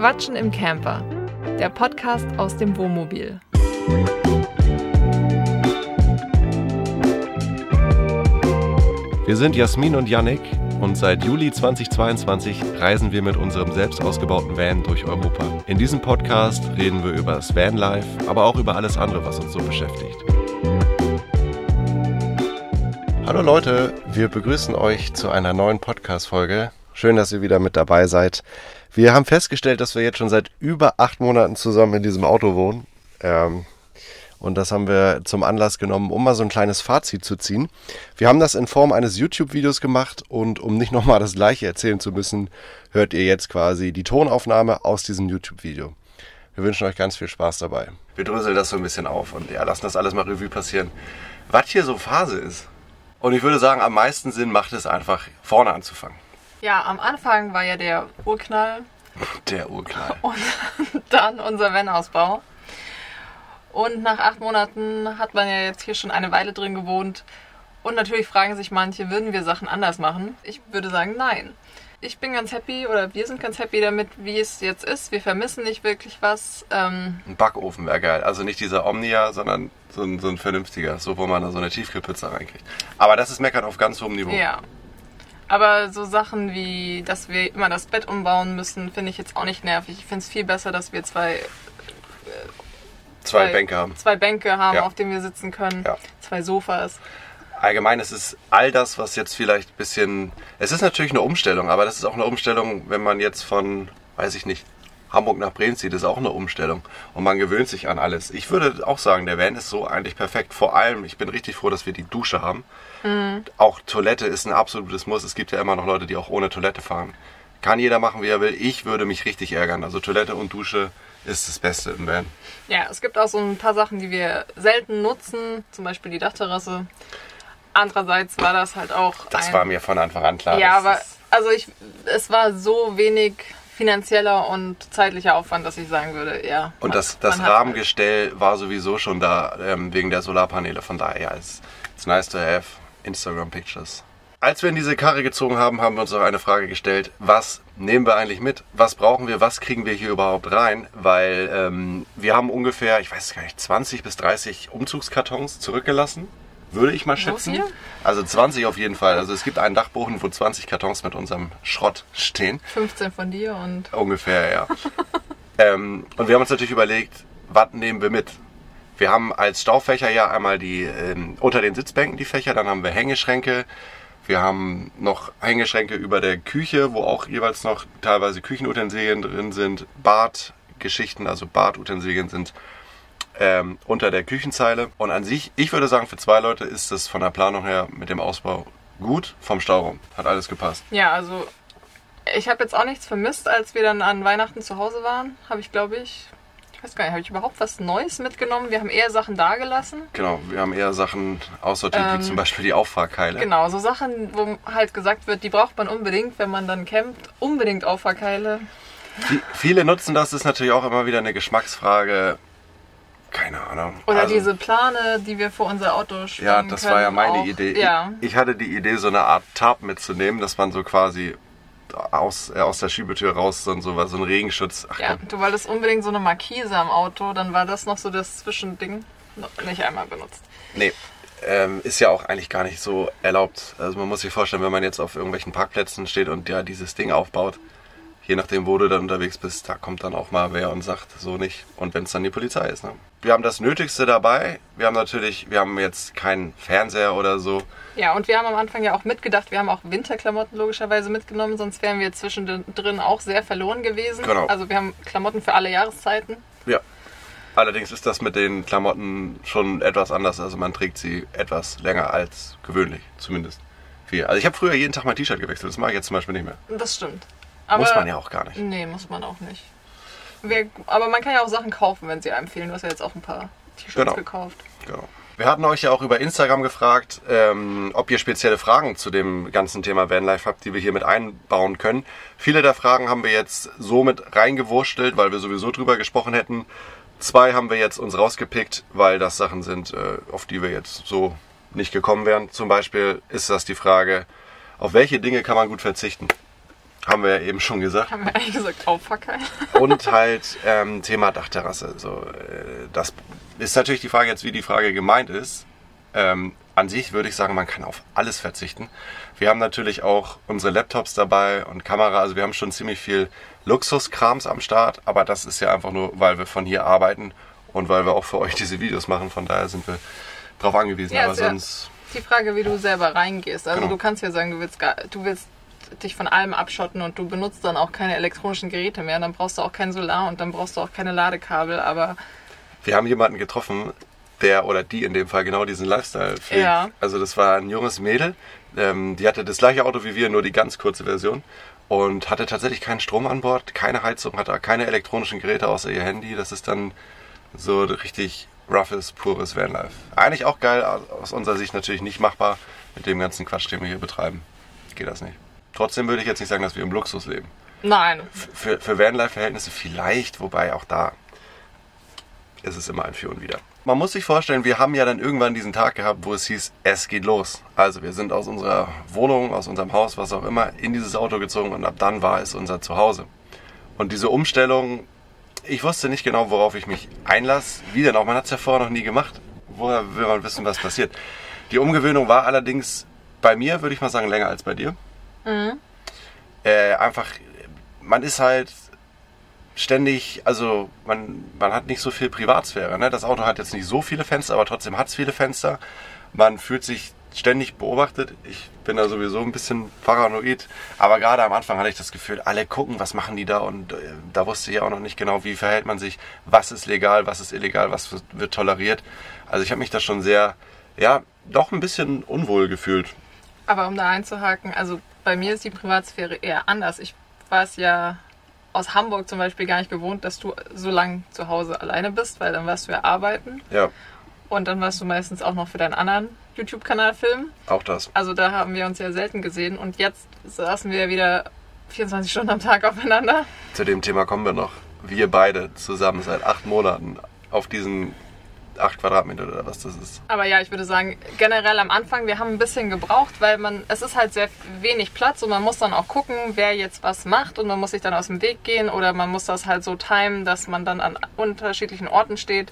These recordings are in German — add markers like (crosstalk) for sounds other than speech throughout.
Quatschen im Camper, der Podcast aus dem Wohnmobil. Wir sind Jasmin und Yannick und seit Juli 2022 reisen wir mit unserem selbst ausgebauten Van durch Europa. In diesem Podcast reden wir über das Vanlife, aber auch über alles andere, was uns so beschäftigt. Hallo Leute, wir begrüßen euch zu einer neuen Podcast-Folge. Schön, dass ihr wieder mit dabei seid. Wir haben festgestellt, dass wir jetzt schon seit über acht Monaten zusammen in diesem Auto wohnen. Ähm, und das haben wir zum Anlass genommen, um mal so ein kleines Fazit zu ziehen. Wir haben das in Form eines YouTube-Videos gemacht und um nicht nochmal das gleiche erzählen zu müssen, hört ihr jetzt quasi die Tonaufnahme aus diesem YouTube-Video. Wir wünschen euch ganz viel Spaß dabei. Wir dröseln das so ein bisschen auf und ja, lassen das alles mal Revue passieren, was hier so Phase ist. Und ich würde sagen, am meisten Sinn macht es einfach, vorne anzufangen. Ja, am Anfang war ja der Urknall Der Urknall. und (laughs) dann unser Van-Ausbau. Und nach acht Monaten hat man ja jetzt hier schon eine Weile drin gewohnt. Und natürlich fragen sich manche, würden wir Sachen anders machen? Ich würde sagen, nein. Ich bin ganz happy oder wir sind ganz happy damit, wie es jetzt ist. Wir vermissen nicht wirklich was. Ähm, Ein Backofen wäre geil. Also nicht dieser Omnia, sondern so ein, so ein vernünftiger, so wo man da so eine Tiefkühlpizza reinkriegt. Aber das ist Meckern auf ganz hohem Niveau. ja. Aber so Sachen wie, dass wir immer das Bett umbauen müssen, finde ich jetzt auch nicht nervig. Ich finde es viel besser, dass wir zwei Zwei Bänke haben. Zwei Bänke haben, Ja. auf denen wir sitzen können. Ja. Zwei Sofas. Allgemein ist es all das, was jetzt vielleicht ein bisschen. Es ist natürlich eine Umstellung, aber das ist auch eine Umstellung, wenn man jetzt von, weiß ich nicht, Hamburg nach Bremen zieht, ist auch eine Umstellung. Und man gewöhnt sich an alles. Ich würde auch sagen, der Van ist so eigentlich perfekt. Vor allem, ich bin richtig froh, dass wir die Dusche haben. Auch Toilette ist ein absolutes Muss. Es gibt ja immer noch Leute, die auch ohne Toilette fahren. Kann jeder machen, wie er will. Ich würde mich richtig ärgern. Also Toilette und Dusche ist das Beste im Van. Ja, es gibt auch so ein paar Sachen, die wir selten nutzen. Zum Beispiel die Dachterrasse. Andererseits war das halt auch. Das war mir von Anfang an klar. Ja, aber also ich, es war so wenig finanzieller und zeitlicher Aufwand, dass ich sagen würde, ja. Und das, das Rahmengestell war sowieso schon da ähm, wegen der Solarpaneele. Von daher, ja, it's, it's nice to have Instagram Pictures. Als wir in diese Karre gezogen haben, haben wir uns auch eine Frage gestellt. Was nehmen wir eigentlich mit? Was brauchen wir? Was kriegen wir hier überhaupt rein? Weil ähm, wir haben ungefähr, ich weiß gar nicht, 20 bis 30 Umzugskartons zurückgelassen. Würde ich mal schätzen. viel? Also 20 auf jeden Fall. Also es gibt einen Dachboden, wo 20 Kartons mit unserem Schrott stehen. 15 von dir und Ungefähr, ja. (laughs) ähm, und wir haben uns natürlich überlegt, was nehmen wir mit? Wir haben als Staufächer ja einmal die ähm, unter den Sitzbänken die Fächer, dann haben wir Hängeschränke. Wir haben noch Hängeschränke über der Küche, wo auch jeweils noch teilweise Küchenutensilien drin sind. Badgeschichten, also Badutensilien sind ähm, unter der Küchenzeile. Und an sich, ich würde sagen, für zwei Leute ist das von der Planung her mit dem Ausbau gut. Vom Stauraum hat alles gepasst. ja, also ich habe jetzt auch nichts vermisst, als wir dann an Weihnachten zu Hause waren. Habe ich, glaube ich, ich weiß gar nicht, habe ich überhaupt was Neues mitgenommen? Wir haben eher Sachen dagelassen. Genau, wir haben eher Sachen aussortiert, wie Ähm, zum Beispiel die Auffahrkeile. Genau, so Sachen, wo halt gesagt wird, die braucht man unbedingt, wenn man dann campt. Unbedingt Auffahrkeile. Vi- Viele nutzen das, ist natürlich auch immer wieder eine Geschmacksfrage. Keine Ahnung. Oder Also, diese Plane, die wir vor unser Auto spannen Ja, das war ja können, meine auch. Idee. Ja, Ich, ich hatte die Idee, so eine Art Tarp mitzunehmen, dass man so quasi aus, äh, aus der Schiebetür raus so, so, so einen Regenschutz. Ach ja, komm. du wolltest unbedingt so eine Markise am Auto, dann war das noch so das Zwischending. Nicht einmal benutzt. Nee. Ähm, ist ja auch eigentlich gar nicht so erlaubt. Also man muss sich vorstellen, wenn man jetzt auf irgendwelchen Parkplätzen steht und ja dieses Ding aufbaut, je nachdem, wo du dann unterwegs bist, da kommt dann auch mal wer und sagt, so nicht. Und wenn es dann die Polizei ist. Ne? Wir haben das Nötigste dabei. Wir haben natürlich, wir haben jetzt keinen Fernseher oder so. Ja, und wir haben am Anfang ja auch mitgedacht, wir haben auch Winterklamotten logischerweise mitgenommen, sonst wären wir zwischendrin auch sehr verloren gewesen. Genau. Also wir haben Klamotten für alle Jahreszeiten. Ja. Allerdings ist das mit den Klamotten schon etwas anders. Also man trägt sie etwas länger als gewöhnlich, zumindest. Viel. Also ich habe früher jeden Tag mein T-Shirt gewechselt. Das mache ich jetzt zum Beispiel nicht mehr. Das stimmt. Aber, Muss man ja auch gar nicht. Nee, muss man auch nicht. Wir, aber man kann ja auch Sachen kaufen, wenn sie einem fehlen. Du hast ja jetzt auch ein paar T-Shirts Genau. gekauft. Genau. Wir hatten euch ja auch über Instagram gefragt, ähm, ob ihr spezielle Fragen zu dem ganzen Thema Vanlife habt, die wir hier mit einbauen können. Viele der Fragen haben wir jetzt so mit reingewurstelt, weil wir sowieso drüber gesprochen hätten. Zwei haben wir jetzt uns rausgepickt, weil das Sachen sind, äh, auf die wir jetzt so nicht gekommen wären. Zum Beispiel ist das die Frage, auf welche Dinge kann man gut verzichten? Haben wir ja eben schon gesagt. Haben wir eigentlich gesagt, Auffacker. Und halt ähm, Thema Dachterrasse. So, äh, das ist natürlich die Frage jetzt, wie die Frage gemeint ist. Ähm, an sich würde ich sagen, man kann auf alles verzichten. Wir haben natürlich auch unsere Laptops dabei und Kamera. Also wir haben schon ziemlich viel Luxuskrams am Start. Aber das ist ja einfach nur, weil wir von hier arbeiten und weil wir auch für euch diese Videos machen. Von daher sind wir darauf angewiesen. Ja, aber sonst... Die Frage, wie du selber reingehst. Also Genau. du kannst ja sagen, du willst, gar, du willst dich von allem abschotten und du benutzt dann auch keine elektronischen Geräte mehr. Dann brauchst du auch kein Solar und dann brauchst du auch keine Ladekabel. Aber Wir haben jemanden getroffen, der oder die in dem Fall genau diesen Lifestyle pflegt. Ja. Also das war ein junges Mädel, ähm, die hatte das gleiche Auto wie wir, nur die ganz kurze Version und hatte tatsächlich keinen Strom an Bord, keine Heizung, hatte keine elektronischen Geräte außer ihr Handy. Das ist dann so richtig roughes, pures Vanlife. Eigentlich auch geil, aus unserer Sicht natürlich nicht machbar mit dem ganzen Quatsch, den wir hier betreiben. Geht das nicht. Trotzdem würde ich jetzt nicht sagen, dass wir im Luxus leben. nein, Für, für Vanlife-Verhältnisse vielleicht, wobei auch da ist es immer ein Für und Wider. Man muss sich vorstellen, wir haben ja dann irgendwann diesen Tag gehabt, wo es hieß, es geht los. Also wir sind aus unserer Wohnung, aus unserem Haus, was auch immer, in dieses Auto gezogen und ab dann war es unser Zuhause. Und diese Umstellung, ich wusste nicht genau, worauf ich mich einlasse. Wie denn auch? Man hat es ja vorher noch nie gemacht. Woher will man wissen, was passiert? Die Umgewöhnung war allerdings bei mir, würde ich mal sagen, länger als bei dir. Äh, einfach, man ist halt ständig, also man, man hat nicht so viel Privatsphäre. Ne? Das Auto hat jetzt nicht so viele Fenster, aber trotzdem hat es viele Fenster. Man fühlt sich ständig beobachtet. Ich bin da sowieso ein bisschen paranoid. Aber gerade am Anfang hatte ich das Gefühl, alle gucken, was machen die da. Und äh, da wusste ich auch noch nicht genau, wie verhält man sich, was ist legal, was ist illegal, was wird, wird toleriert. Also ich habe mich da schon sehr, ja, doch ein bisschen unwohl gefühlt. aber um da einzuhaken, also bei mir ist die Privatsphäre eher anders. Ich war es ja aus Hamburg zum Beispiel gar nicht gewohnt, dass du so lange zu Hause alleine bist, weil dann warst du ja arbeiten Ja, und dann warst du meistens auch noch für deinen anderen YouTube-Kanal filmen. auch das. Also da haben wir uns ja selten gesehen und jetzt saßen wir ja wieder 24 Stunden am Tag aufeinander. Zu dem Thema kommen wir noch. Wir beide zusammen seit acht Monaten auf diesen acht Quadratmeter oder was das ist. Aber ja, ich würde sagen, generell am Anfang, wir haben ein bisschen gebraucht, weil man, es ist halt sehr wenig Platz und man muss dann auch gucken, wer jetzt was macht und man muss sich dann aus dem Weg gehen oder man muss das halt so timen, dass man dann an unterschiedlichen Orten steht.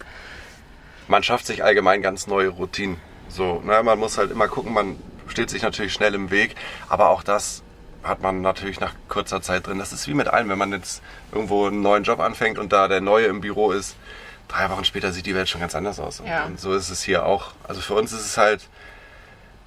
Man schafft sich allgemein ganz neue Routinen. So, ne, man muss halt immer gucken, man steht sich natürlich schnell im Weg, aber auch das hat man natürlich nach kurzer Zeit drin. Das ist wie mit allem, wenn man jetzt irgendwo einen neuen Job anfängt und da der Neue im Büro ist, drei Wochen später sieht die Welt schon ganz anders aus. Und, Ja. und so ist es hier auch. Also für uns ist es halt,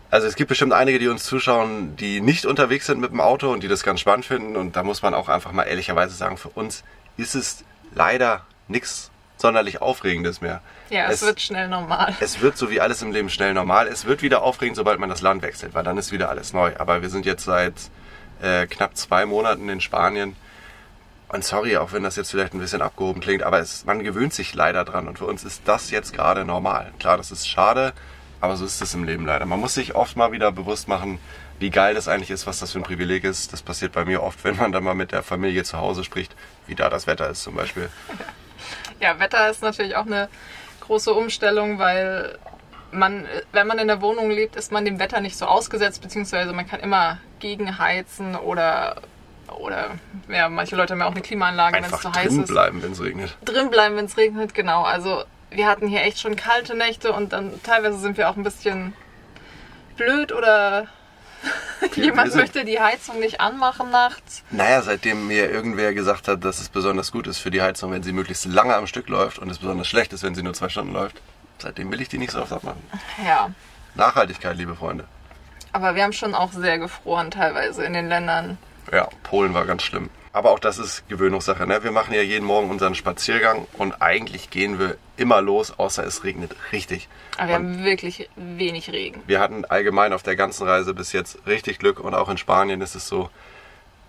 also es gibt bestimmt einige, die uns zuschauen, die nicht unterwegs sind mit dem Auto und die das ganz spannend finden. Und da muss man auch einfach mal ehrlicherweise sagen, für uns ist es leider nichts sonderlich Aufregendes mehr. Ja, es, wird schnell normal. Es wird so wie alles im Leben schnell normal. Es wird wieder aufregend, sobald man das Land wechselt, weil dann ist wieder alles neu. Aber wir sind jetzt seit äh, knapp zwei Monaten in Spanien. Und sorry, auch wenn das jetzt vielleicht ein bisschen abgehoben klingt, aber es, man gewöhnt sich leider dran. Und für uns ist das jetzt gerade normal. Klar, das ist schade, aber so ist es im Leben leider. Man muss sich oft mal wieder bewusst machen, wie geil das eigentlich ist, was das für ein Privileg ist. Das passiert bei mir oft, wenn man dann mal mit der Familie zu Hause spricht, wie da das Wetter ist zum Beispiel. Ja, Wetter ist natürlich auch eine große Umstellung, weil man, wenn man in der Wohnung lebt, ist man dem Wetter nicht so ausgesetzt, beziehungsweise man kann immer gegenheizen oder, oder ja, manche Leute haben ja auch eine Klimaanlage, wenn es zu heiß drin ist. bleiben, wenn es regnet. Drin bleiben, wenn es regnet, genau. Also wir hatten hier echt schon kalte Nächte und dann teilweise sind wir auch ein bisschen blöd oder (laughs) jemand möchte die Heizung nicht anmachen nachts. Naja, seitdem mir irgendwer gesagt hat, dass es besonders gut ist für die Heizung, wenn sie möglichst lange am Stück läuft und es besonders schlecht ist, wenn sie nur zwei Stunden läuft, seitdem will ich die nicht so oft abmachen. Ja. Nachhaltigkeit, liebe Freunde. Aber wir haben schon auch sehr gefroren teilweise in den Ländern. Ja, Polen war ganz schlimm. Aber auch das ist Gewöhnungssache. Ne? Wir machen ja jeden Morgen unseren Spaziergang und eigentlich gehen wir immer los, außer es regnet richtig. Aber wir Und haben wirklich wenig Regen. wir hatten allgemein auf der ganzen Reise bis jetzt richtig Glück und auch in Spanien ist es so,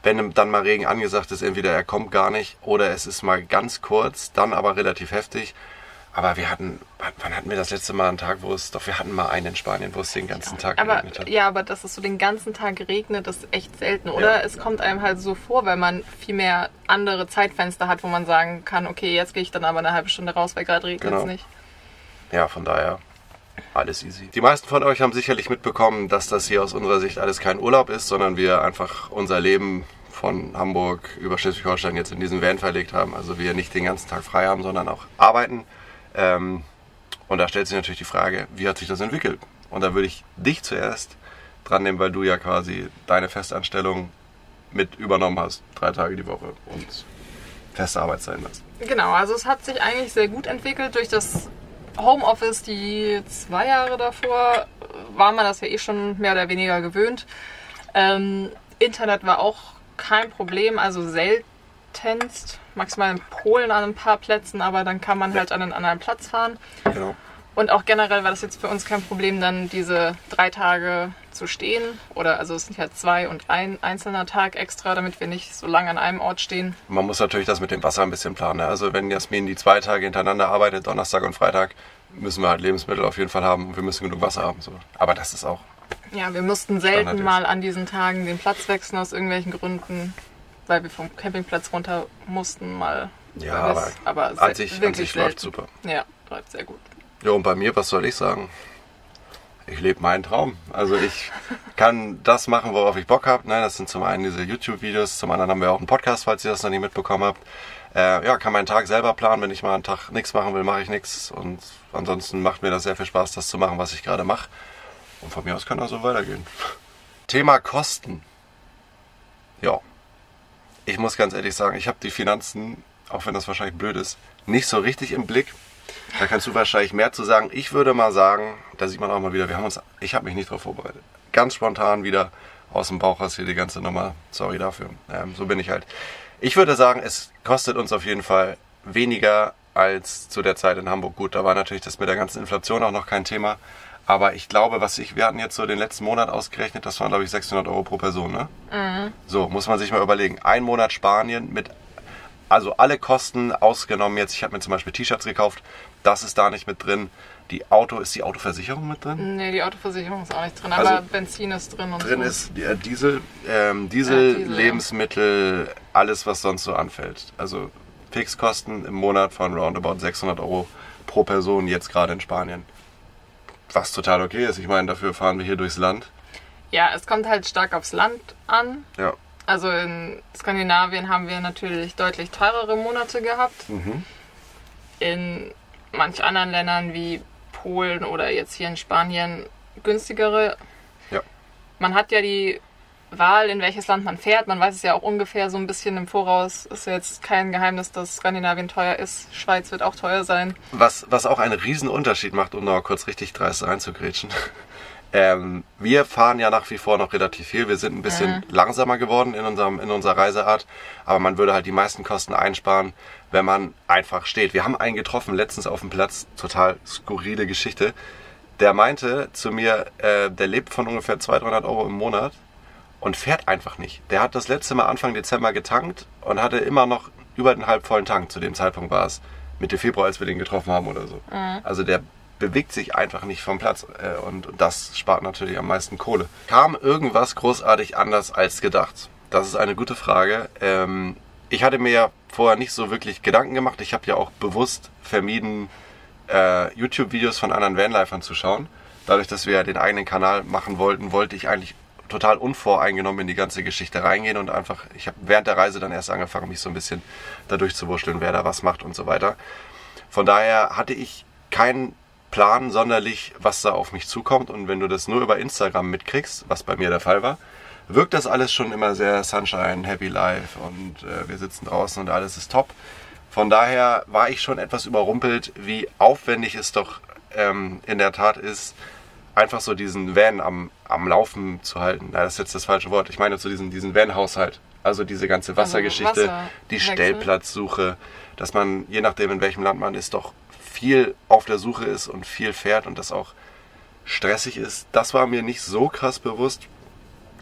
wenn dann mal Regen angesagt ist, entweder er kommt gar nicht oder es ist mal ganz kurz, dann aber relativ heftig. Aber wir hatten, wann hatten wir das letzte Mal einen Tag, wo es, doch wir hatten mal einen in Spanien, wo es den ganzen Tag Aber geregnet hat. ja, aber dass es so den ganzen Tag regnet, ist echt selten, oder? Ja. Es kommt einem halt so vor, weil man viel mehr andere Zeitfenster hat, wo man sagen kann, okay, jetzt gehe ich dann aber eine halbe Stunde raus, weil gerade regnet es Genau. nicht. Ja, von daher alles easy. Die meisten von euch haben sicherlich mitbekommen, dass das hier aus unserer Sicht alles kein Urlaub ist, sondern wir einfach unser Leben von Hamburg über Schleswig-Holstein jetzt in diesen Van verlegt haben. Also wir nicht den ganzen Tag frei haben, sondern auch arbeiten. Ähm, und da stellt sich natürlich die Frage, wie hat sich das entwickelt? Und da würde ich dich zuerst dran nehmen, weil du ja quasi deine Festanstellung mit übernommen hast, drei Tage die Woche und feste Arbeitszeiten hast. Genau, also es hat sich eigentlich sehr gut entwickelt durch das Homeoffice, die zwei Jahre davor war man das ja eh schon mehr oder weniger gewöhnt. Ähm, Internet war auch kein Problem, also seltenst, maximal in Polen an ein paar Plätzen, aber dann kann man halt an einen anderen Platz fahren. Genau. Und auch generell war das jetzt für uns kein Problem, dann diese drei Tage zu stehen. Oder also es sind ja zwei und ein einzelner Tag extra, damit wir nicht so lange an einem Ort stehen. Man muss natürlich das mit dem Wasser ein bisschen planen. ne? Also wenn Jasmin die zwei Tage hintereinander arbeitet, Donnerstag und Freitag, müssen wir halt Lebensmittel auf jeden Fall haben und wir müssen genug Wasser haben. So. Aber das ist auch. Ja, wir mussten selten mal an diesen Tagen den Platz wechseln aus irgendwelchen Gründen, weil wir vom Campingplatz runter mussten mal. Ja, aber, es- an sich, an sich läuft super. Ja, läuft sehr gut. Ja, und bei mir, was soll ich sagen? Ich lebe meinen Traum. Also ich (laughs) kann das machen, worauf ich Bock habe. Ne? Das sind zum einen diese YouTube-Videos, zum anderen haben wir auch einen Podcast, falls ihr das noch nicht mitbekommen habt. Äh, ja, kann meinen Tag selber planen. Wenn ich mal einen Tag nichts machen will, mache ich nichts. Und ansonsten macht mir das sehr viel Spaß, das zu machen, was ich gerade mache. Und von mir aus kann das so weitergehen. Thema Kosten. Ja. Ich muss ganz ehrlich sagen, ich habe die Finanzen, auch wenn das wahrscheinlich blöd ist, nicht so richtig im Blick. Da kannst du wahrscheinlich mehr zu sagen. Ich würde mal sagen, da sieht man auch mal wieder, wir haben uns, ich habe mich nicht darauf vorbereitet. Ganz spontan wieder aus dem Bauch hast hier die ganze Nummer. Sorry dafür. Ähm, so bin ich halt. Ich würde sagen, es kostet uns auf jeden Fall weniger als zu der Zeit in Hamburg. Gut, da war natürlich das mit der ganzen Inflation auch noch kein Thema. Aber ich glaube, was ich, wir hatten jetzt so den letzten Monat ausgerechnet, das waren glaube ich 600 Euro pro Person, ne? So, muss man sich mal überlegen. Ein Monat Spanien mit also alle Kosten ausgenommen jetzt. Ich habe mir zum Beispiel T-Shirts gekauft. Das ist da nicht mit drin. Die Auto, ist die Autoversicherung mit drin? Nee, die Autoversicherung ist auch nicht drin, Also, aber Benzin ist drin und Drin so. ist äh, Diesel, ähm, Diesel, Ja, Diesel. Lebensmittel, alles was sonst so anfällt. Also Fixkosten im Monat von roundabout 600 Euro pro Person jetzt gerade in Spanien. Was total okay ist. Ich meine, dafür fahren wir hier durchs Land. Ja, es kommt halt stark aufs Land an. Ja. Also in Skandinavien haben wir natürlich deutlich teurere Monate gehabt. Mhm. In manch anderen Ländern wie Polen oder jetzt hier in Spanien günstigere. Ja. Man hat ja die Wahl, in welches Land man fährt. Man weiß es ja auch ungefähr so ein bisschen im Voraus. Ist ja jetzt kein Geheimnis, dass Skandinavien teuer ist. Schweiz wird auch teuer sein. Was, was auch einen riesen Unterschied macht, um noch kurz richtig dreist reinzugrätschen. (laughs) Ähm, wir fahren ja nach wie vor noch relativ viel. Wir sind ein bisschen langsamer geworden in, unserem, in unserer Reiseart. Aber man würde halt die meisten Kosten einsparen, wenn man einfach steht. Wir haben einen getroffen, letztens auf dem Platz. Total skurrile Geschichte. Der meinte zu mir, äh, der lebt von ungefähr 200, 300 Euro im Monat und fährt einfach nicht. Der hat das letzte Mal Anfang Dezember getankt und hatte immer noch über den halb vollen Tank. Zu dem Zeitpunkt war es Mitte Februar, als wir den getroffen haben oder so. Also der bewegt sich einfach nicht vom Platz äh, und das spart natürlich am meisten Kohle. Kam irgendwas großartig anders als gedacht? Das ist eine gute Frage. Ähm, ich hatte mir ja vorher nicht so wirklich Gedanken gemacht. Ich habe ja auch bewusst vermieden, äh, YouTube-Videos von anderen Vanlifern zu schauen. Dadurch, dass wir ja den eigenen Kanal machen wollten, wollte ich eigentlich total unvoreingenommen in die ganze Geschichte reingehen und einfach, ich habe während der Reise dann erst angefangen, mich so ein bisschen dadurch zu wurschteln, wer da was macht und so weiter. Von daher hatte ich keinen Plan sonderlich, was da auf mich zukommt. Und wenn du das nur über Instagram mitkriegst, was bei mir der Fall war, wirkt das alles schon immer sehr Sunshine, Happy Life und äh, wir sitzen draußen und alles ist top. Von daher war ich schon etwas überrumpelt, wie aufwendig es doch ähm, in der Tat ist, einfach so diesen Van am, am Laufen zu halten. Na, das ist jetzt das falsche Wort. Ich meine so diesen, diesen Van-Haushalt. Also diese ganze Wassergeschichte, Wasser die. Stellplatzsuche, dass man, je nachdem in welchem Land man ist, doch viel auf der Suche ist und viel fährt und das auch stressig ist. Das war mir nicht so krass bewusst.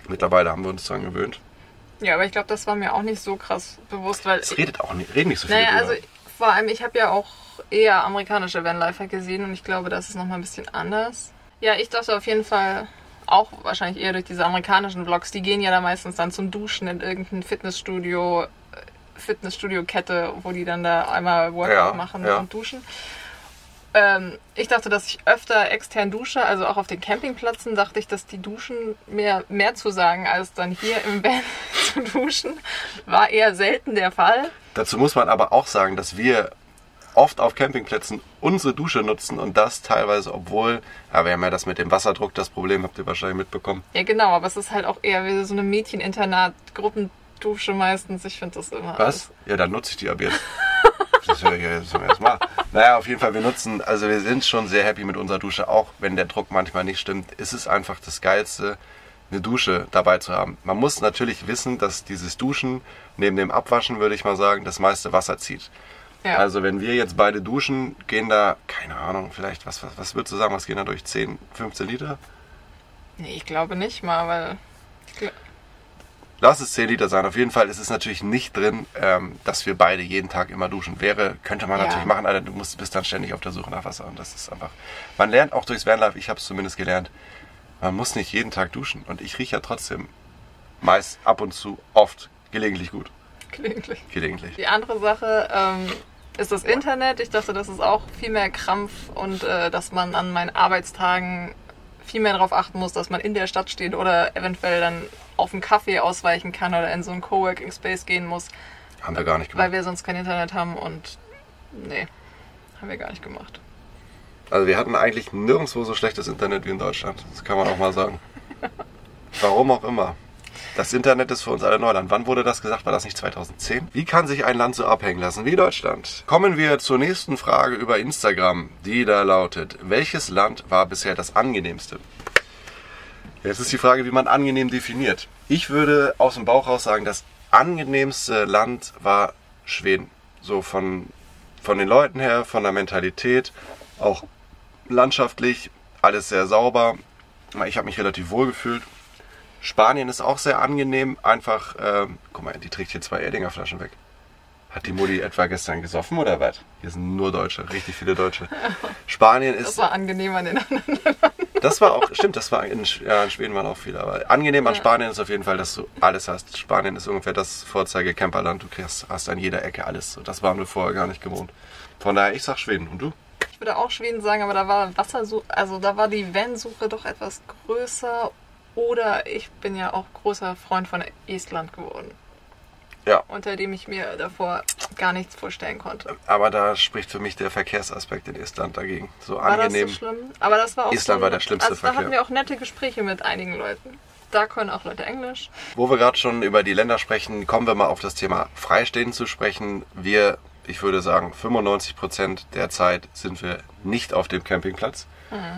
Mittlerweile haben wir uns daran gewöhnt. Ja, aber ich glaube, das war mir auch nicht so krass bewusst, weil Es redet auch nicht, reden nicht so viel Naja, drüber. also vor allem, ich habe ja auch eher amerikanische Vanlifer gesehen und ich glaube, das ist nochmal ein bisschen anders. Ja, ich dachte auf jeden Fall auch wahrscheinlich eher durch diese amerikanischen Vlogs, die gehen ja da meistens dann zum Duschen in irgendein Fitnessstudio, äh, Fitnessstudio-Kette, wo die dann da einmal Workout Ja, machen ja. und duschen. Ähm, ich dachte, dass ich öfter extern dusche, also auch auf den Campingplätzen dachte ich, dass die Duschen mehr, mehr zu sagen, als dann hier im (laughs) Van zu duschen. War eher selten der Fall. Dazu muss man aber auch sagen, dass wir oft auf Campingplätzen unsere Dusche nutzen und das teilweise, obwohl, ja, wir haben ja das mit dem Wasserdruck, das Problem habt ihr wahrscheinlich mitbekommen. Ja, genau, aber es ist halt auch eher wie so eine Mädcheninternat-Gruppendusche meistens. Ich finde das immer. Was? Ja, dann nutze ich die ab jetzt. (laughs) das höre ich ja jetzt zum ersten Mal. Naja, auf jeden Fall, wir nutzen, also wir sind schon sehr happy mit unserer Dusche, auch wenn der Druck manchmal nicht stimmt. Ist es einfach das Geilste, eine Dusche dabei zu haben. Man muss natürlich wissen, dass dieses Duschen neben dem Abwaschen, würde ich mal sagen, das meiste Wasser zieht. Ja. Also wenn wir jetzt beide duschen, gehen da, keine Ahnung, vielleicht, was, was, was würdest du sagen, was gehen da durch? 10, 15 Liter? Nee, ich glaube nicht mal, weil. Lass es 10 Liter sein. Auf jeden Fall ist es natürlich nicht drin, ähm, dass wir beide jeden Tag immer duschen. Wäre, könnte man Ja. natürlich machen, Alter, du musst, bist dann ständig auf der Suche nach Wasser. Und das ist einfach. Man lernt auch durchs Vanlife, ich habe es zumindest gelernt, man muss nicht jeden Tag duschen. Und ich rieche ja trotzdem meist ab und zu oft, gelegentlich gut. gelegentlich. Gelegentlich. Die andere Sache ähm, ist das Internet. Ich dachte, das ist auch viel mehr Krampf und äh, dass man an meinen Arbeitstagen viel mehr darauf achten muss, dass man in der Stadt steht oder eventuell dann auf einen Kaffee ausweichen kann oder in so einen Coworking Space gehen muss, Haben wir gar nicht gemacht. weil wir sonst kein Internet haben und nee, haben wir gar nicht gemacht. Also wir hatten eigentlich nirgendwo so schlechtes Internet wie in Deutschland. Das kann man auch mal sagen. (laughs) Warum auch immer. Das Internet ist für uns alle Neuland. Wann wurde das gesagt? War das nicht 2010? Wie kann sich ein Land so abhängen lassen wie Deutschland? Kommen wir zur nächsten Frage über Instagram, die da lautet, welches Land war bisher das angenehmste? Jetzt ist die Frage, wie man angenehm definiert. Ich würde aus dem Bauch raus sagen, das angenehmste Land war Schweden. So von, von den Leuten her, von der Mentalität, auch landschaftlich, alles sehr sauber. Ich habe mich relativ wohl gefühlt. Spanien ist auch sehr angenehm. Einfach, ähm, guck mal, die trägt hier zwei Erdinger Flaschen weg. Hat die Mutti etwa gestern gesoffen oder was? Hier sind nur Deutsche, richtig viele Deutsche. (laughs) Spanien Das ist, war angenehm an den anderen. das war auch, stimmt, das war in, ja, in Schweden waren auch viele. Aber angenehm an Ja. Spanien ist auf jeden Fall, dass du alles hast. Spanien ist ungefähr das Vorzeige-Camperland. Du kriegst, hast an jeder Ecke alles. Das waren wir vorher gar nicht gewohnt. Von daher, ich sag Schweden. Und du? Ich würde auch Schweden sagen, aber da war Wassersuche, also da war die Van-Suche doch etwas größer. Oder ich bin ja auch großer Freund von Estland geworden, Ja, unter dem ich mir davor gar nichts vorstellen konnte. aber da spricht für mich der Verkehrsaspekt in Estland dagegen. So War angenehm. das so schlimm? Aber das war auch Estland so, war der schlimmste also Da Verkehr. hatten wir auch nette Gespräche mit einigen Leuten. Da können auch Leute Englisch. Wo wir gerade schon über die Länder sprechen, kommen wir mal auf das Thema Freistehen zu sprechen. Wir, ich würde sagen, 95 Prozent der Zeit sind wir nicht auf dem Campingplatz.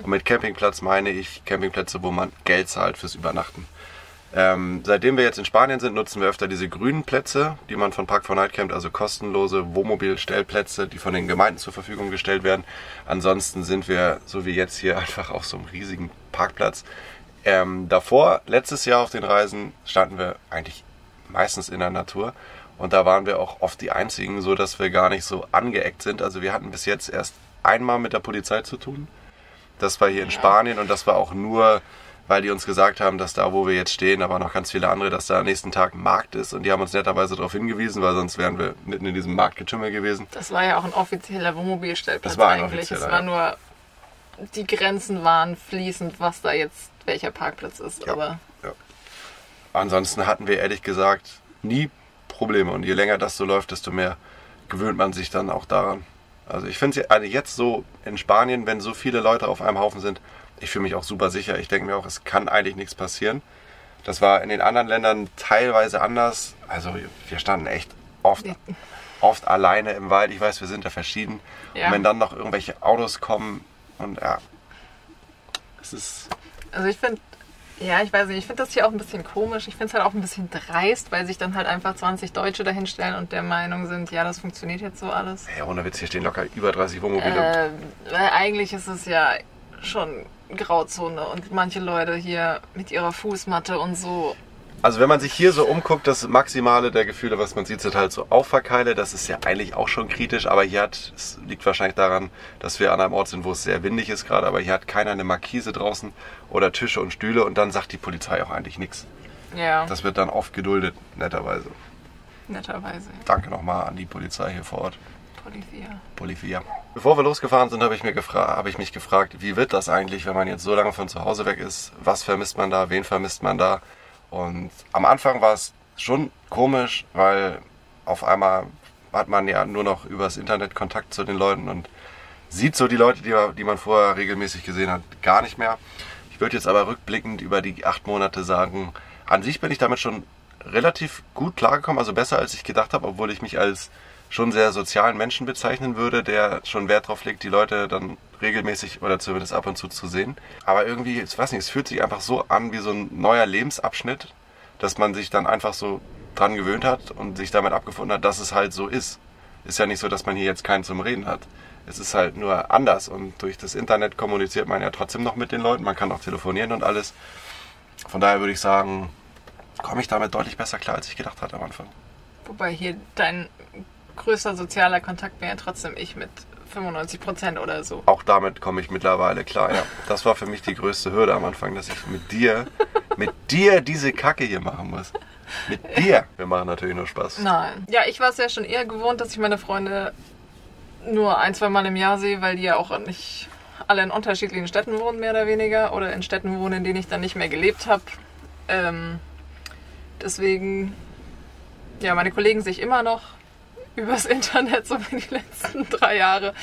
Und mit Campingplatz meine ich Campingplätze, wo man Geld zahlt fürs Übernachten. Ähm, seitdem wir jetzt in Spanien sind, nutzen wir öfter diese grünen Plätze, die man von Park 4 Night kennt, also kostenlose Wohnmobilstellplätze, die von den Gemeinden zur Verfügung gestellt werden. Ansonsten sind wir, so wie jetzt hier, (laughs) einfach auf so einem riesigen Parkplatz. Ähm, davor, letztes Jahr auf den Reisen, standen wir eigentlich meistens in der Natur. Und da waren wir auch oft die Einzigen, so dass wir gar nicht so angeeckt sind. Also wir hatten bis jetzt erst einmal mit der Polizei zu tun. Das war hier in Spanien und das war auch nur, weil die uns gesagt haben, dass da, wo wir jetzt stehen, aber noch ganz viele andere, dass da am nächsten Tag ein Markt ist. Und die haben uns netterweise darauf hingewiesen, weil sonst wären wir mitten in diesem Marktgetümmel gewesen. Das war ja auch ein offizieller Wohnmobilstellplatz Das war ein eigentlich. Es war ja. nur, die Grenzen waren fließend, was da jetzt welcher Parkplatz ist. Ja. Aber Ansonsten hatten wir ehrlich gesagt nie Probleme. Und je länger das so läuft, desto mehr gewöhnt man sich dann auch daran. Also ich finde es also jetzt so in Spanien, wenn so viele Leute auf einem Haufen sind, ich fühle mich auch super sicher. Ich denke mir auch, es kann eigentlich nichts passieren. Das war in den anderen Ländern teilweise anders. Also wir standen echt oft, oft alleine im Wald. Ich weiß, wir sind da verschieden. Ja. Und wenn dann noch irgendwelche Autos kommen und ja, es ist Also ich finde, ja, ich weiß nicht, ich finde das hier auch ein bisschen komisch. Ich finde es halt auch ein bisschen dreist, weil sich dann halt einfach 20 Deutsche dahinstellen und der Meinung sind, ja, das funktioniert jetzt so alles. Hey, ohne Witz, hier stehen locker über 30 Wohnmobile. Äh, weil eigentlich ist es ja schon Grauzone und manche Leute hier mit ihrer Fußmatte und so. Also wenn man sich hier so umguckt, das Maximale der Gefühle, was man sieht, sind halt so Auffahrkeile. Das ist ja eigentlich auch schon kritisch, aber hier hat, es liegt wahrscheinlich daran, dass wir an einem Ort sind, wo es sehr windig ist gerade, aber hier hat keiner eine Markise draußen oder Tische und Stühle und dann sagt die Polizei auch eigentlich nichts. Ja, Das wird dann oft geduldet, netterweise. netterweise. Danke nochmal an die Polizei hier vor Ort. Polyphia. Polyphia. Bevor wir losgefahren sind, habe ich, mir habe ich mich gefragt, wie wird das eigentlich, wenn man jetzt so lange von zu Hause weg ist? Was vermisst man da? Wen vermisst man da? Und am Anfang war es schon komisch, weil auf einmal hat man ja nur noch übers Internet Kontakt zu den Leuten und sieht so die Leute, die, die man vorher regelmäßig gesehen hat, gar nicht mehr. Ich würde jetzt aber rückblickend über die acht Monate sagen, an sich bin ich damit schon relativ gut klargekommen, also besser als ich gedacht habe, obwohl ich mich als schon sehr sozialen Menschen bezeichnen würde, der schon Wert darauf legt, die Leute dann regelmäßig oder zumindest ab und zu zu sehen. Aber irgendwie, ich weiß nicht, es fühlt sich einfach so an wie so ein neuer Lebensabschnitt, dass man sich dann einfach so dran gewöhnt hat und sich damit abgefunden hat, dass es halt so ist. Ist ja nicht so, dass man hier jetzt keinen zum Reden hat. Es ist halt nur anders und durch das Internet kommuniziert man ja trotzdem noch mit den Leuten. Man kann auch telefonieren und alles. Von daher würde ich sagen, komme ich damit deutlich besser klar, als ich gedacht hatte am Anfang. Wobei hier dein größter sozialer Kontakt wäre trotzdem ich mit 95 Prozent oder so. Auch damit komme ich mittlerweile klar, ja. Das war für mich die größte Hürde am Anfang, dass ich mit dir, mit dir diese Kacke hier machen muss. Mit dir. Wir machen natürlich nur Spaß. Nein. Ja, ich war es ja schon eher gewohnt, dass ich meine Freunde nur ein, zwei Mal im Jahr sehe, weil die ja auch nicht alle in unterschiedlichen Städten wohnen, mehr oder weniger. Oder in Städten wohnen, in denen ich dann nicht mehr gelebt habe. Ähm, deswegen, ja, meine Kollegen sehe ich immer noch übers Internet, so wie die letzten drei Jahre.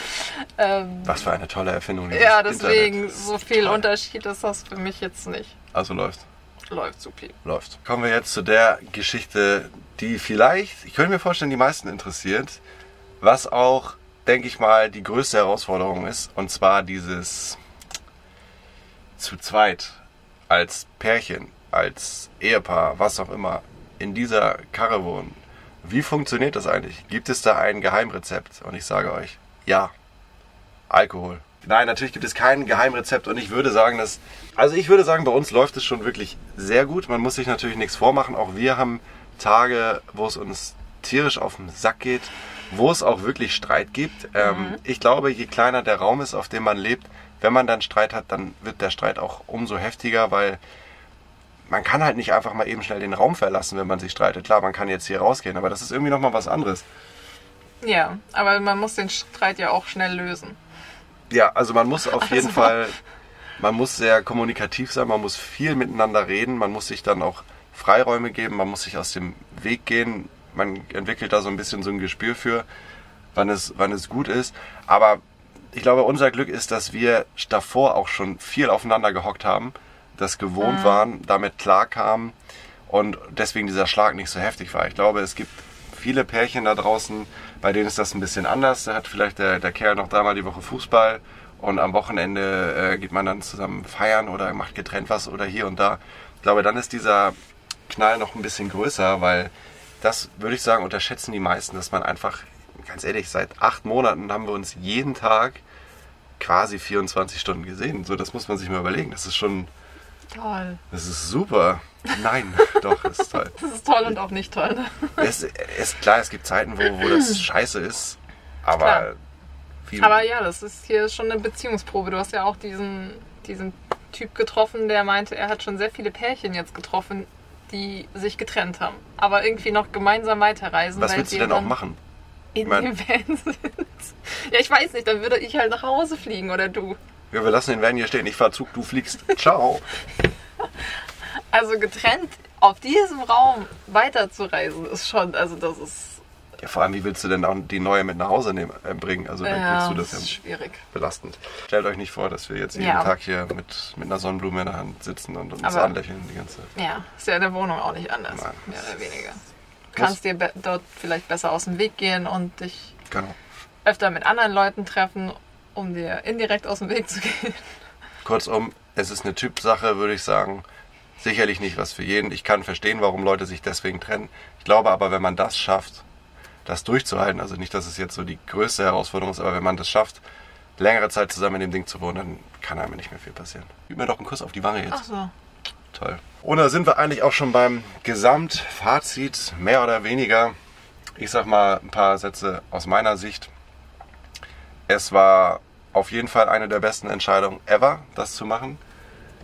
Ähm, Was für eine tolle Erfindung. Ja, deswegen, Internet. so viel Toll. Unterschied ist das für mich jetzt nicht. Also läuft. Läuft supi. Läuft. Kommen wir jetzt zu der Geschichte, die vielleicht, ich könnte mir vorstellen, die meisten interessiert, was auch, denke ich mal, die größte Herausforderung ist, und zwar dieses zu zweit als Pärchen, als Ehepaar, was auch immer, in dieser Karre wohnen. Wie funktioniert das eigentlich? Gibt es da ein Geheimrezept? Und ich sage euch, ja, Alkohol. Nein, natürlich gibt es kein Geheimrezept und ich würde sagen, dass. Also ich würde sagen, bei uns läuft es schon wirklich sehr gut. Man muss sich natürlich nichts vormachen. Auch wir haben Tage, wo es uns tierisch auf den Sack geht, wo es auch wirklich Streit gibt. Ähm, mhm. ich glaube, je kleiner der Raum ist, auf dem man lebt, wenn man dann Streit hat, dann wird der Streit auch umso heftiger, weil man kann halt nicht einfach mal eben schnell den Raum verlassen, wenn man sich streitet. Klar, man kann jetzt hier rausgehen, aber das ist irgendwie nochmal was anderes. Ja, aber man muss den Streit ja auch schnell lösen. Ja, also man muss auf jeden also. Fall, man muss sehr kommunikativ sein, man muss viel miteinander reden, man muss sich dann auch Freiräume geben, man muss sich aus dem Weg gehen. Man entwickelt da so ein bisschen so ein Gespür für, wann es, wann es gut ist. Aber ich glaube, unser Glück ist, dass wir davor auch schon viel aufeinander gehockt haben, das gewohnt mhm. waren, damit klarkamen und deswegen dieser Schlag nicht so heftig war. Ich glaube, es gibt viele Pärchen da draußen, bei denen ist das ein bisschen anders. Da hat vielleicht der, der Kerl noch dreimal die Woche Fußball und am Wochenende äh, geht man dann zusammen feiern oder macht getrennt was oder hier und da. Ich glaube, dann ist dieser Knall noch ein bisschen größer, weil das würde ich sagen, unterschätzen die meisten, dass man einfach, ganz ehrlich, seit acht Monaten haben wir uns jeden Tag quasi 24 Stunden gesehen. So, das muss man sich mal überlegen. Das ist schon. Toll. Das ist super. Nein, (laughs) doch, das ist toll. Das ist toll und auch nicht toll. Ne? Es ist klar, es gibt Zeiten, wo, wo das (laughs) scheiße ist, aber. Aber ja, das ist hier schon eine Beziehungsprobe. Du hast ja auch diesen, diesen Typ getroffen, der meinte, er hat schon sehr viele Pärchen jetzt getroffen, die sich getrennt haben, aber irgendwie noch gemeinsam weiterreisen. Was willst du denn auch machen? In ich mein, dem Van (laughs) sind. Ja, ich weiß nicht, dann würde ich halt nach Hause fliegen oder du. Ja, wir lassen den Van hier stehen. Ich fahr Zug, du fliegst. Ciao. (laughs) Also getrennt auf diesem Raum weiterzureisen ist schon, also das ist. Ja, vor allem, wie willst du denn auch die neue mit nach Hause nehmen, äh, bringen? Also, ja, du das, das ist schwierig. belastend. Stellt euch nicht vor, dass wir jetzt jeden ja. Tag hier mit, mit einer Sonnenblume in der Hand sitzen und uns Aber, anlächeln die ganze Zeit. Ja, ist ja in der Wohnung auch nicht anders, Nein, mehr oder weniger. Du kannst dir dort vielleicht besser aus dem Weg gehen und dich genau. öfter mit anderen Leuten treffen, um dir indirekt aus dem Weg zu gehen. Kurzum, es ist eine Typsache, würde ich sagen sicherlich nicht was für jeden. Ich kann verstehen, warum Leute sich deswegen trennen. Ich glaube aber, wenn man das schafft, das durchzuhalten, also nicht, dass es jetzt so die größte Herausforderung ist, aber wenn man das schafft, längere Zeit zusammen in dem Ding zu wohnen, dann kann einem nicht mehr viel passieren. Gib mir doch einen Kuss auf die Wange jetzt. Ach so. Toll. Und da sind wir eigentlich auch schon beim Gesamtfazit, mehr oder weniger. Ich sag mal ein paar Sätze aus meiner Sicht. Es war auf jeden Fall eine der besten Entscheidungen ever, das zu machen.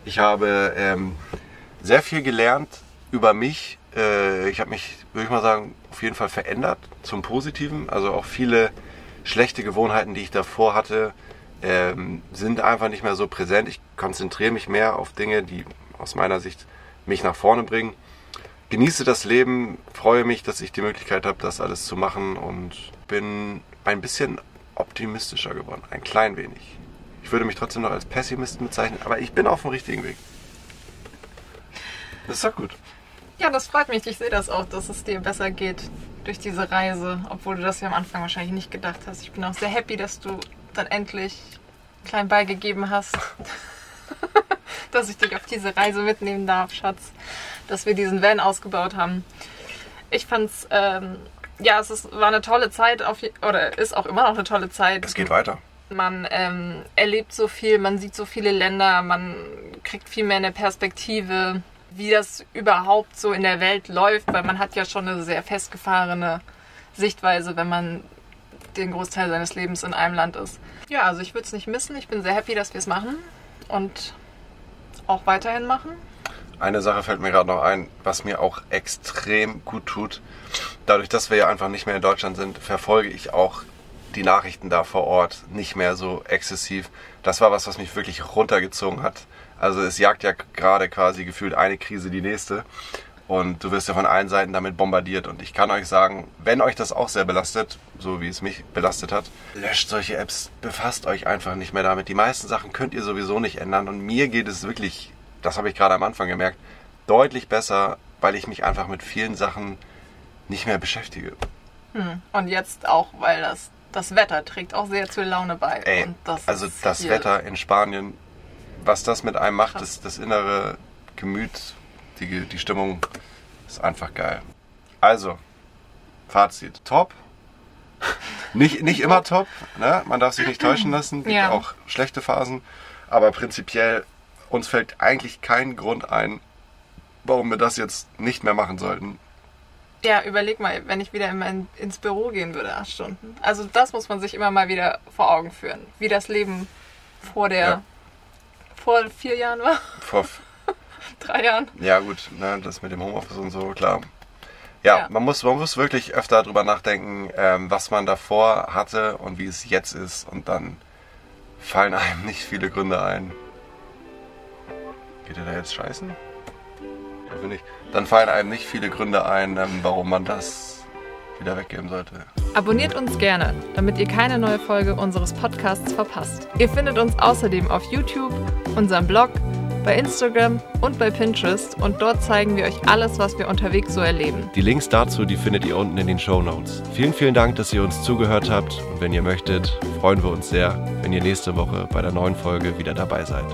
Ich habe ähm, sehr viel gelernt über mich. Äh, ich habe mich, würde ich mal sagen, auf jeden Fall verändert zum Positiven. Also auch viele schlechte Gewohnheiten, die ich davor hatte, ähm, sind einfach nicht mehr so präsent. Ich konzentriere mich mehr auf Dinge, die aus meiner Sicht mich nach vorne bringen. Genieße das Leben, freue mich, dass ich die Möglichkeit habe, das alles zu machen und bin ein bisschen optimistischer geworden. Ein klein wenig. Ich würde mich trotzdem noch als Pessimisten bezeichnen, aber ich bin auf dem richtigen Weg. Das ist doch gut. Ja, das freut mich. Ich sehe das auch, dass es dir besser geht durch diese Reise, obwohl du das ja am Anfang wahrscheinlich nicht gedacht hast. Ich bin auch sehr happy, dass du dann endlich klein beigegeben hast, (laughs) dass ich dich auf diese Reise mitnehmen darf, Schatz. Dass wir diesen Van ausgebaut haben. Ich fand's, ähm, ja, es ist, war eine tolle Zeit, auf, oder ist auch immer noch eine tolle Zeit. Es geht weiter. Man ähm, erlebt so viel, man sieht so viele Länder, man kriegt viel mehr eine Perspektive, wie das überhaupt so in der Welt läuft, weil man hat ja schon eine sehr festgefahrene Sichtweise, wenn man den Großteil seines Lebens in einem Land ist. Ja, also ich würde es nicht missen. Ich bin sehr happy, dass wir es machen und auch weiterhin machen. Eine Sache fällt mir gerade noch ein, was mir auch extrem gut tut. Dadurch, dass wir ja einfach nicht mehr in Deutschland sind, verfolge ich auch die Nachrichten da vor Ort nicht mehr so exzessiv. Das war was, was mich wirklich runtergezogen hat. Also es jagt ja gerade quasi gefühlt eine Krise die nächste. Und du wirst ja von allen Seiten damit bombardiert. Und ich kann euch sagen, wenn euch das auch sehr belastet, so wie es mich belastet hat, löscht solche Apps, befasst euch einfach nicht mehr damit. Die meisten Sachen könnt ihr sowieso nicht ändern. Und mir geht es wirklich, das habe ich gerade am Anfang gemerkt, deutlich besser, weil ich mich einfach mit vielen Sachen nicht mehr beschäftige. Hm. Und jetzt auch, weil das, das Wetter trägt auch sehr zur Laune bei. Ey, das also das Wetter in Spanien, was das mit einem macht, das, das innere Gemüt die, die Stimmung ist einfach geil. Also, Fazit. Top. (laughs) nicht, nicht immer top. Ne? Man darf sich nicht (clears throat) täuschen lassen. Gibt ja. auch schlechte Phasen. Aber prinzipiell, uns fällt eigentlich kein Grund ein, warum wir das jetzt nicht mehr machen sollten. Ja, überleg mal, wenn ich wieder in, ins Büro gehen würde, acht Stunden. Also das muss man sich immer mal wieder vor Augen führen. Wie das Leben vor der ja. vor vier Jahren war. Vor (laughs) drei Jahren. Ja, gut, ne, das mit dem Homeoffice und so, klar. Ja, ja, Man, muss, man muss wirklich öfter darüber nachdenken, ähm, was man davor hatte und wie es jetzt ist. Und dann fallen (laughs) einem nicht viele Gründe ein. Geht er da jetzt scheißen? Ja, nicht. Dann fallen einem nicht viele Gründe ein, ähm, warum man das wieder weggeben sollte. Abonniert uns gerne, damit ihr keine neue Folge unseres Podcasts verpasst. Ihr findet uns außerdem auf YouTube, unserem Blog bei Instagram und bei Pinterest und dort zeigen wir euch alles, was wir unterwegs so erleben. Die Links dazu, die findet ihr unten in den Show Notes. Vielen, vielen Dank, dass ihr uns zugehört habt und wenn ihr möchtet, freuen wir uns sehr, wenn ihr nächste Woche bei der neuen Folge wieder dabei seid.